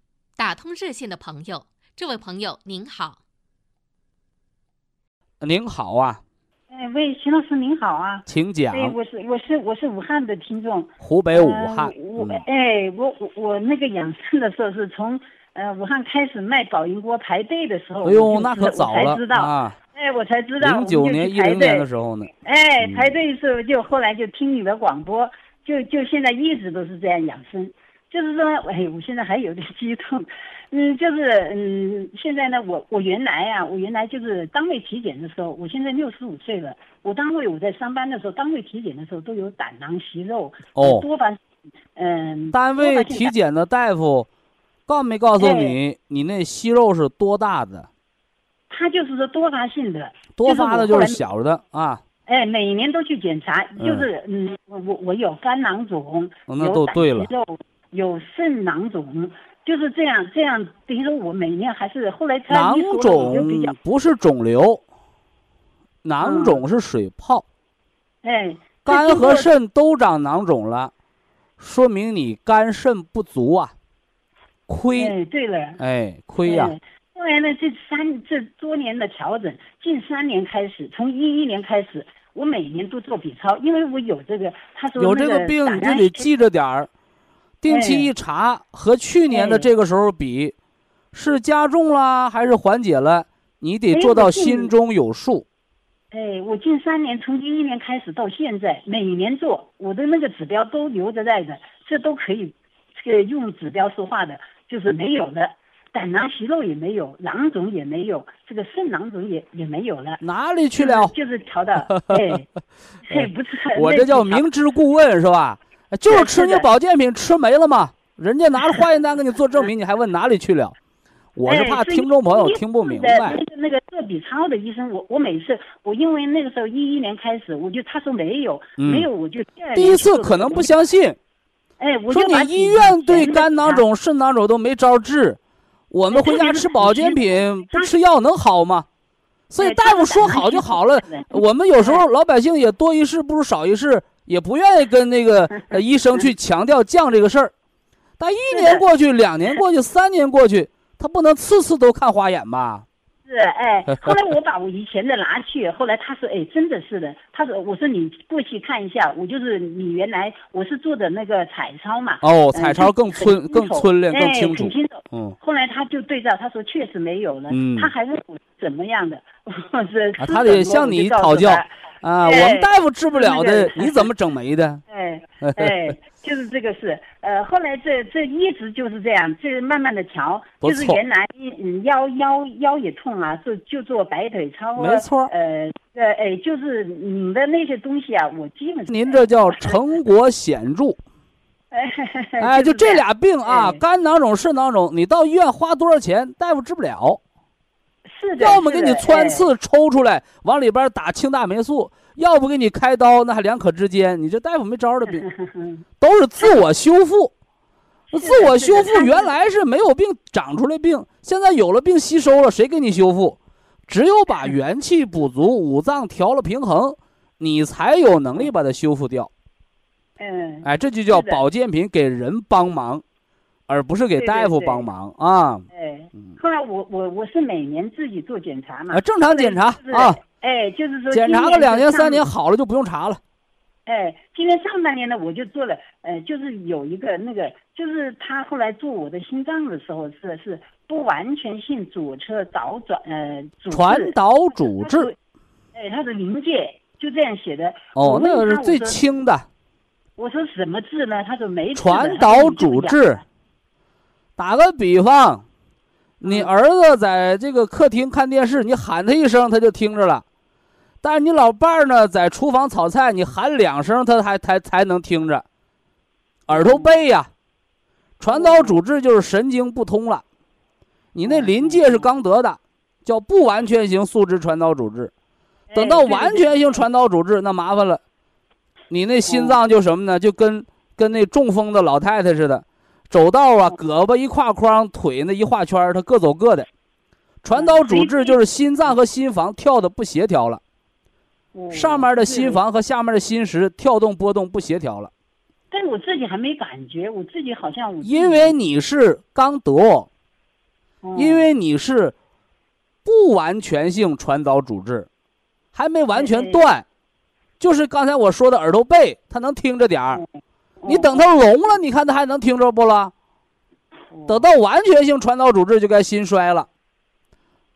打通热线的朋友。这位朋友您好，您好啊。哎，喂，秦老师您好啊，请讲。哎，我是我是我是武汉的听众，湖北武汉。我哎，我我我那个养生的时候是从呃武汉开始卖保音锅排队的时候，哎呦，那可早了啊。哎，我才知道，零九年一零年的时候呢。哎，排队的时候就后来就听你的广播。就就现在一直都是这样养生，就是说，哎，我现在还有点激动，嗯，[laughs] 就是嗯，现在呢，我我原来啊，我原来就是单位体检的时候，我现在六十五岁了，我单位我在上班的时候，单位体检的时候都有胆囊息肉，哦，多发，嗯，单位体检的大夫告没告诉你，你那息肉是多大的？他就是说多发性的，多发的就是小的啊。哎，每年都去检查，就是嗯，我我我有肝囊肿，有胆息肉，有肾囊肿，就是这样这样。等于说我每年还是后来才囊肿不是肿瘤，囊肿是水泡。哎，肝和肾都长囊肿了，说明你肝肾不足啊，亏。哎，对了，哎，亏呀。后来呢，这三这多年的调整，近三年开始，从一一年开始。我每年都做 B 超，因为我有这个，他说有这个病你就得记着点儿，定期一查，和去年的这个时候比，是加重了还是缓解了？你得做到心中有数。哎，我近三年，从一一年开始到现在，每年做，我的那个指标都留着在的，这都可以，这个用指标说话的，就是没有了，胆囊息肉也没有，囊肿也没有，这个肾囊肿也也没有了，哪里去了？就是调的，哎，[laughs] 哎，不是，我这叫明知故问是吧？就是吃你保健品吃没了吗？人家拿着化验单给你做证明，你还问哪里去了？我是怕听众朋友听不明白。那个那个做 B 超的医生，我我每次我因为那个时候一一年开始，我就他说没有没有，我就第一次可能不相信。哎，我说你医院对肝囊肿、肾囊肿都没招治，我们回家吃保健品不吃药能好吗？所以大夫说好就好了。我们有时候老百姓也多一事不如少一事，也不愿意跟那个 [laughs] 医生去强调降这个事儿。但一年过去，两年过去，[laughs] 三年过去。他不能次次都看花眼吧？是哎，[laughs] 后来我把我以前的拿去，后来他说，哎，真的是的。他说，我说你过去看一下，我就是你原来我是做的那个彩超嘛。哦，彩超更村更村练更清楚。嗯。后来他就对照，他说确实没有了。嗯。他还是怎么样的？我是。他得向你讨教啊！我们大夫治不了的，你怎么整没的？[laughs] 哎哎。就是这个事，呃，后来这这一直就是这样，这慢慢的调，就是原来嗯腰腰腰也痛啊，就就做白腿操啊，没错，呃呃哎，就是你的那些东西啊，我基本您这叫成果显著，[laughs] 哎就这俩病啊，肝囊肿、肾囊肿，你到医院花多少钱，大夫治不了，是的，要么给你穿刺抽出来，往里边打青大霉素。要不给你开刀，那还两可之间。你这大夫没招的病，[laughs] 都是自我修复。自我修复原来是没有病长出来病，现在有了病吸收了，谁给你修复？只有把元气补足，五脏调了平衡，你才有能力把它修复掉。嗯，哎，这就叫保健品给人帮忙，而不是给大夫帮忙啊。哎，后来我我我是每年自己做检查嘛，正常检查啊。哎，就是说检查个两年三年好了就不用查了。哎，今年上半年呢，我就做了，呃，就是有一个那个，就是他后来做我的心脏的时候是是不完全性左侧导转呃传导阻滞。哎，他是临界，就这样写的。哦，那个是最轻的。我说什么治呢？他说没。传导阻滞。打个比方，你儿子在这个客厅看电视，你喊他一声，他就听着了。但是你老伴儿呢，在厨房炒菜，你喊两声，他还才才能听着。耳朵背呀，传导阻滞就是神经不通了。你那临界是刚得的，叫不完全型素质传导阻滞。等到完全性传导阻滞，那麻烦了。你那心脏就什么呢？就跟跟那中风的老太太似的，走道啊，胳膊一挎筐，腿那一画圈，他各走各的。传导阻滞就是心脏和心房跳的不协调了。上面的心房和下面的心室跳动波动不协调了，但是我自己还没感觉，我自己好像因为你是刚得，因为你是不完全性传导阻滞，还没完全断，就是刚才我说的耳朵背，他能听着点儿，你等他聋了，你看他还能听着不了？等到完全性传导阻滞，就该心衰了。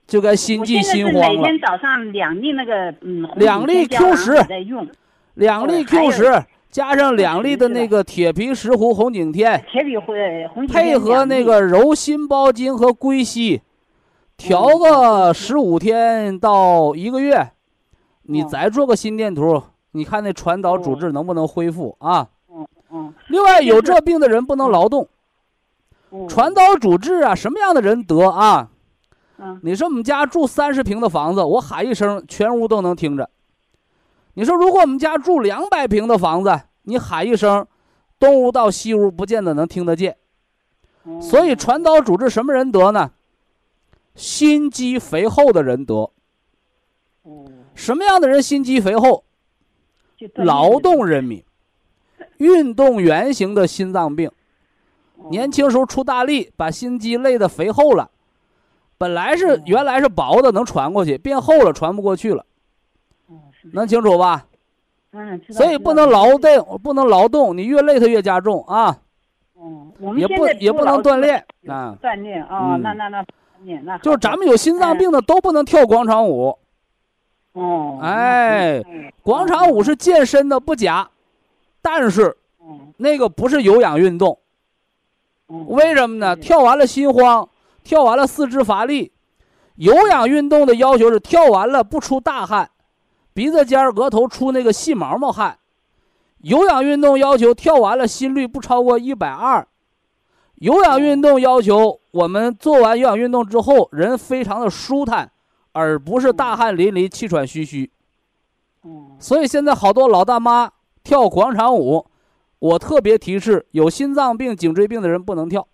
就该心悸心慌了。每天早上两粒那个嗯，两粒 Q 十在用，两粒 Q 十加上两粒的那个铁皮石斛红景天，铁皮红配合那个柔心包经和归西，调个十五天到一个月，你再做个心电图，你看那传导阻滞能不能恢复啊？另外，有这病的人不能劳动。传导主治啊，什么样的人得啊？你说我们家住三十平的房子，我喊一声，全屋都能听着。你说如果我们家住两百平的房子，你喊一声，东屋到西屋不见得能听得见。所以传导主治什么人得呢？心肌肥厚的人得。什么样的人心肌肥厚？劳动人民，运动员型的心脏病，年轻时候出大力，把心肌累得肥厚了。本来是原来是薄的，能传过去，变厚了传不过去了。能清楚吧？嗯，所以不能劳动，不能劳动，你越累它越加重啊。嗯，我们也不也不能锻炼啊。锻炼啊，那那那那就是咱们有心脏病的都不能跳广场舞。哦，哎嗯，广场舞是健身的不假，但是嗯那个不是有氧运动。嗯，为什么呢？跳完了心慌，跳完了四肢乏力。有氧运动的要求是跳完了不出大汗，鼻子尖儿、额头出那个细毛毛汗。有氧运动要求跳完了心率不超过一百二。有氧运动要求我们做完有氧运动之后，人非常的舒坦，而不是大汗淋漓、气喘吁吁。嗯所以现在好多老大妈跳广场舞，我特别提示有心脏病、颈椎病的人不能跳，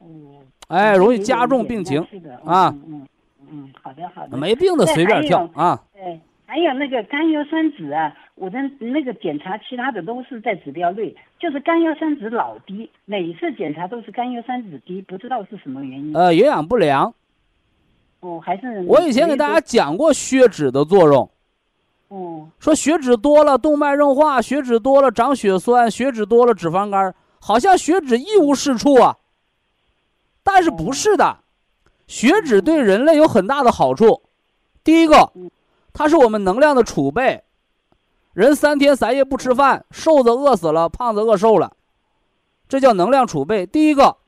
嗯，哎，嗯容易加重病情。是的啊嗯嗯嗯，好的好的。没病的随便跳啊。对，还有那个甘油三酯啊，我的那个检查其他的都是在指标内，就是甘油三酯老低，每次检查都是甘油三酯低，不知道是什么原因。呃，营养不良。哦，还是我以前给大家讲过血脂的作用，哦说血脂多了动脉硬化，血脂多了长血栓，血脂多了脂肪肝，好像血脂一无是处啊。但是不是的，血脂对人类有很大的好处。第一个，它是我们能量的储备。人三天三夜不吃饭，瘦子饿死了，胖子饿瘦了，这叫能量储备。第一个，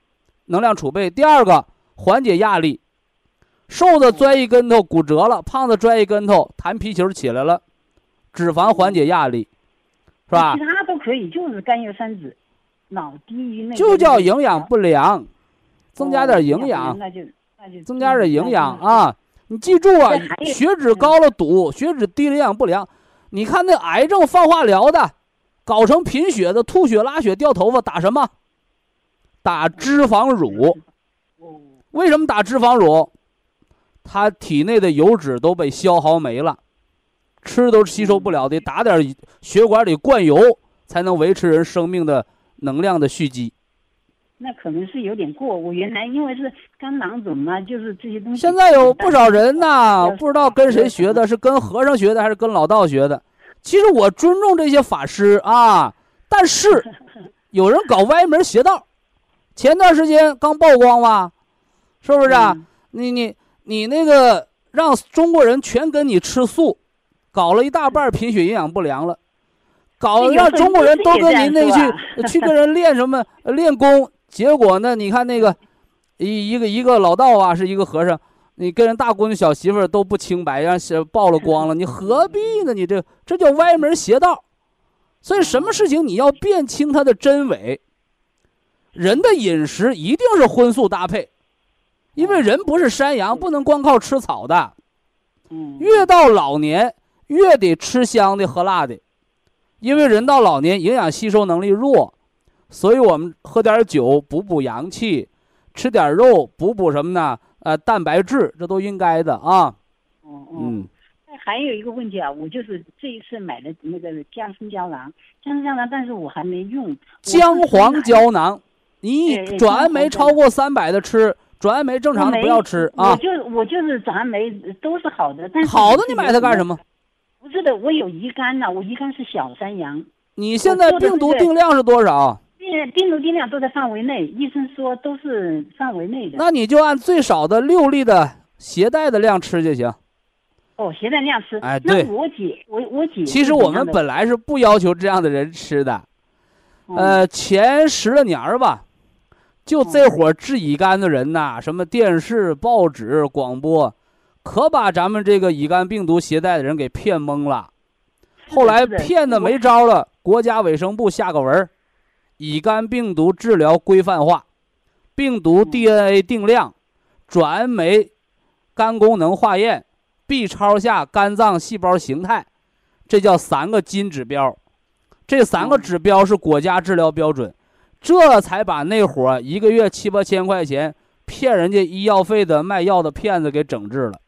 能量储备；第二个，缓解压力。瘦子摔一跟头骨折了，胖子摔一跟头弹皮球起来了，脂肪缓解压力，是吧其？他都可以，就是甘油三酯老低于那个就叫营养不良，增加点营哦养，那就那就增加点营养嗯。啊！你记住啊血脂高了堵，血脂低了营养不良。你看那癌症放化疗的，搞成贫血的，吐血、拉血、掉头发，打什么？打脂肪乳。哦为什么打脂肪乳？他体内的油脂都被消耗没了，吃都吸收不了，得打点血管里灌油，才能维持人生命的能量的蓄积。那可能是有点过。我原来因为是肝囊肿嘛，就是这些东西。现在有不少人呐，嗯不知道跟谁学的，是跟和尚学的还是跟老道学的。其实我尊重这些法师啊，但是 [laughs] 有人搞歪门邪道。前段时间刚曝光吧，是不是啊？嗯你你你那个让中国人全跟你吃素，搞了一大半贫血营养不良了，搞这个让中国人都跟您那去去跟人练什么呃练功，结果呢，你看那个一一个一个老道啊，是一个和尚，你跟人大姑娘小媳妇儿都不清白，让是曝了光了，你何必呢？你这这叫歪门邪道。所以什么事情你要辨清它的真伪。人的饮食一定是荤素搭配，因为人不是山羊，不能光靠吃草的。嗯，越到老年，越得吃香的喝辣的，因为人到老年营养吸收能力弱，所以我们喝点酒补补阳气，吃点肉补补什么呢？呃，蛋白质，这都应该的啊。嗯嗯。还有一个问题啊，我就是这一次买的那个姜参胶囊，姜参胶囊，但是我还没用。姜黄胶胶囊，你转氨酶超过三百的吃，转氨酶正常的不要吃啊我。就我就是转氨酶都是好的，但是好的，你买它干什么？么？不是的，我有乙肝呐、我乙肝是小三阳，你现在病毒定量是多少？病病毒定量都在范围内，医生说都是范围内的。那你就按最少的六粒的携带的量吃就行。哦，携带量吃。哎对那我姐，我我姐其实我们本来是不要求这样的人吃的，嗯呃，前十来年儿吧，就这伙治乙肝的人呐，什么电视、报纸、广播，可把咱们这个乙肝病毒携带的人给骗懵了。后来骗的没招了，国家卫生部下个文儿，乙肝病毒治疗规范化，病毒嗯 DNA 定量，转氨酶肝功能化验，B 超下肝脏细胞形态，这叫三个金指标。这三个嗯指标是国家治疗标准，这才把那伙儿一个月七八千块钱骗人家医药费的卖药的骗子给整治了。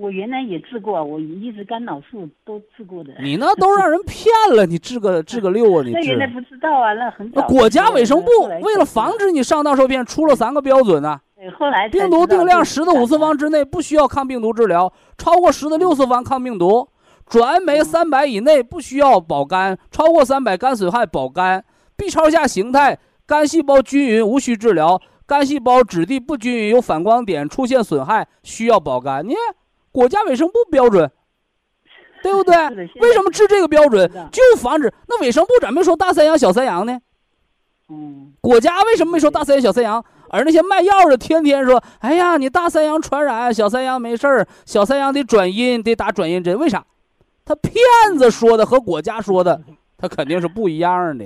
我原来也治过，我一直肝脑素都治过的。你那都让人骗了，你治个 [laughs] 治个六啊？你治那原来？不知道啊，那很早。国家卫生部为了防止你上当受骗，出了三个标准呢、[laughs] 对，后来病毒定量十的五次方之内不需要抗病毒治疗，超过十的六次方抗病毒。转氨酶三百以内不需要保肝，超过三百肝损害保肝。B 超下形态，肝细胞均匀无需治疗，肝细胞质地不均匀有反光点出现损害需要保肝。你看国家卫生部标准对不对？为什么治这个标准？就防止那卫生部怎么没说大三阳、小三阳呢？嗯，国家为什么没说大三阳、小三阳？而那些卖药的天天说：“哎呀，你大三阳传染，小三阳没事儿，小三阳得转阴，得打转阴针。”为啥？他骗子说的和国家说的，他肯定是不一样的。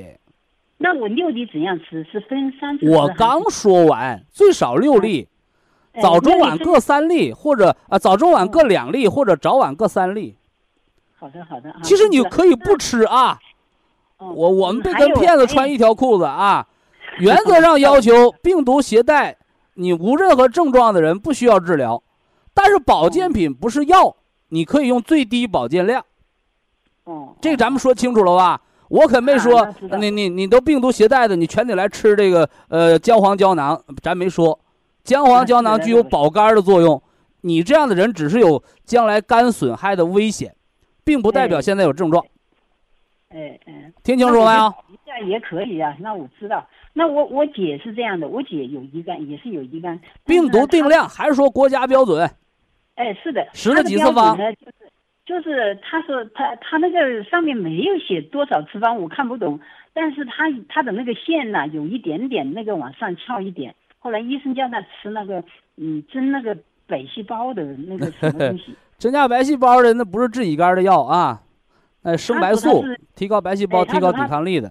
那我六粒怎样吃？是分三次？我刚说完，最少六粒，早中晚各三粒，或者啊早中晚各两粒，或者早晚各三粒。好的，好的。其实你可以不吃啊。我我们别跟骗子穿一条裤子啊。[laughs] 原则上要求病毒携带，你无任何症状的人不需要治疗，但是保健品不是药，你可以用最低保健量。哦，这个咱们说清楚了吧？我可没说你你你都病毒携带的，你全得来吃这个呃姜黄胶囊，咱没说，姜黄胶囊具有保肝的作用，你这样的人只是有将来肝损害的危险，并不代表现在有症状。哎哎，听清楚没有？这样也可以啊，那我知道。那我我姐是这样的，我姐有乙肝，也是有乙肝。病毒定量还是说国家标准？哎，是的。十了几次方？就是就是，他说他他那个上面没有写多少次方，我看不懂。但是他他的那个线呢，有一点点那个往上翘一点。后来医生叫他吃那个嗯增那个白细胞的那个什么 [laughs] 东西。增加白细胞的那不是治乙肝的药啊，那生白素，提高白细胞，提高抵抗力的。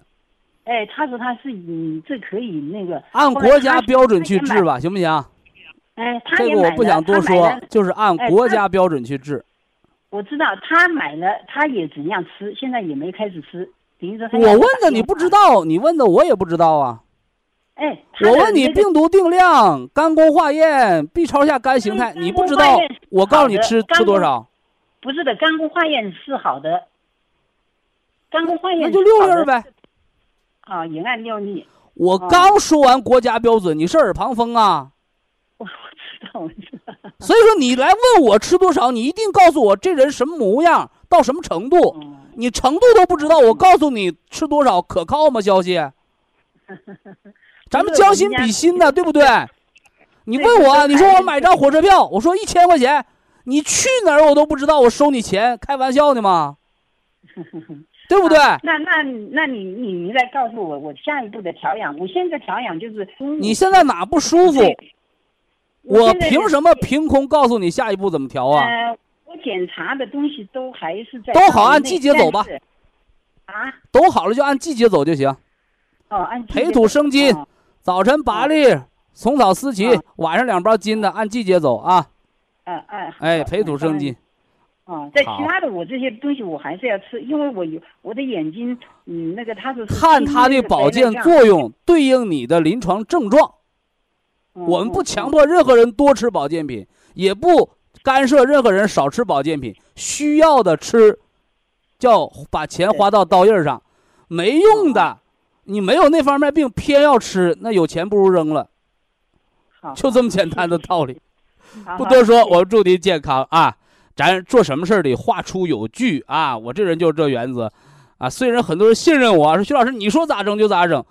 哎，他说他是嗯，这可以那个按国家标准去治吧，行不行？哎，这个我不想多说，就是按国家标准去治。我知道他买了，他也怎样吃，现在也没开始吃。等于说我问的你不知道，你问的我也不知道啊。哎，我问你病毒定量、肝功化验、B 超下肝形态，你不知道，我告诉你吃吃多少。不是的，肝功化验是好的。肝功化验那就六粒呗。啊，也按六粒。我刚说完国家标准，你是耳旁风啊？我知道，我知道。所以说你来问我吃多少，你一定告诉我这人什么模样，到什么程度。你程度都不知道，我告诉你吃多少可靠吗？消息？[laughs] 咱们将心比心的，对不对？你问我，你说我买张火车票，我说一千块钱，你去哪儿我都不知道，我收你钱，开玩笑呢吗？[laughs] 对不对？那那那你你你再告诉我，我下一步的调养。我现在调养就是，你现在哪不舒服？我凭什么凭空告诉你下一步怎么调啊？呃，我检查的东西都还是在都好，按季节走吧。啊？都好了就按季节走就行。哦，按培土生金，早晨八粒虫草思琪，晚上两包金的，按季节走啊。嗯嗯。哎，培土生金。啊，在其他的我这些东西我还是要吃，因为我有我的眼睛，嗯，那个它是看它的保健作用对应你的临床症状。我们不强迫任何人多吃保健品，也不干涉任何人少吃保健品。需要的吃，叫把钱花到刀刃上；没用的，你没有那方面病偏要吃，那有钱不如扔了。就这么简单的道理。不多说，我祝您健康啊！咱做什么事儿得话出有据啊！我这人就是这原则，啊，虽然很多人信任我，说徐老师你说咋整就咋整，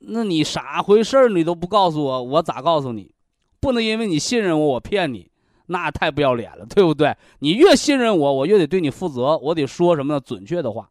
那你啥回事儿你都不告诉我，我咋告诉你？不能因为你信任我，我骗你，那太不要脸了，对不对？你越信任我，我越得对你负责，我得说什么呢？准确的话。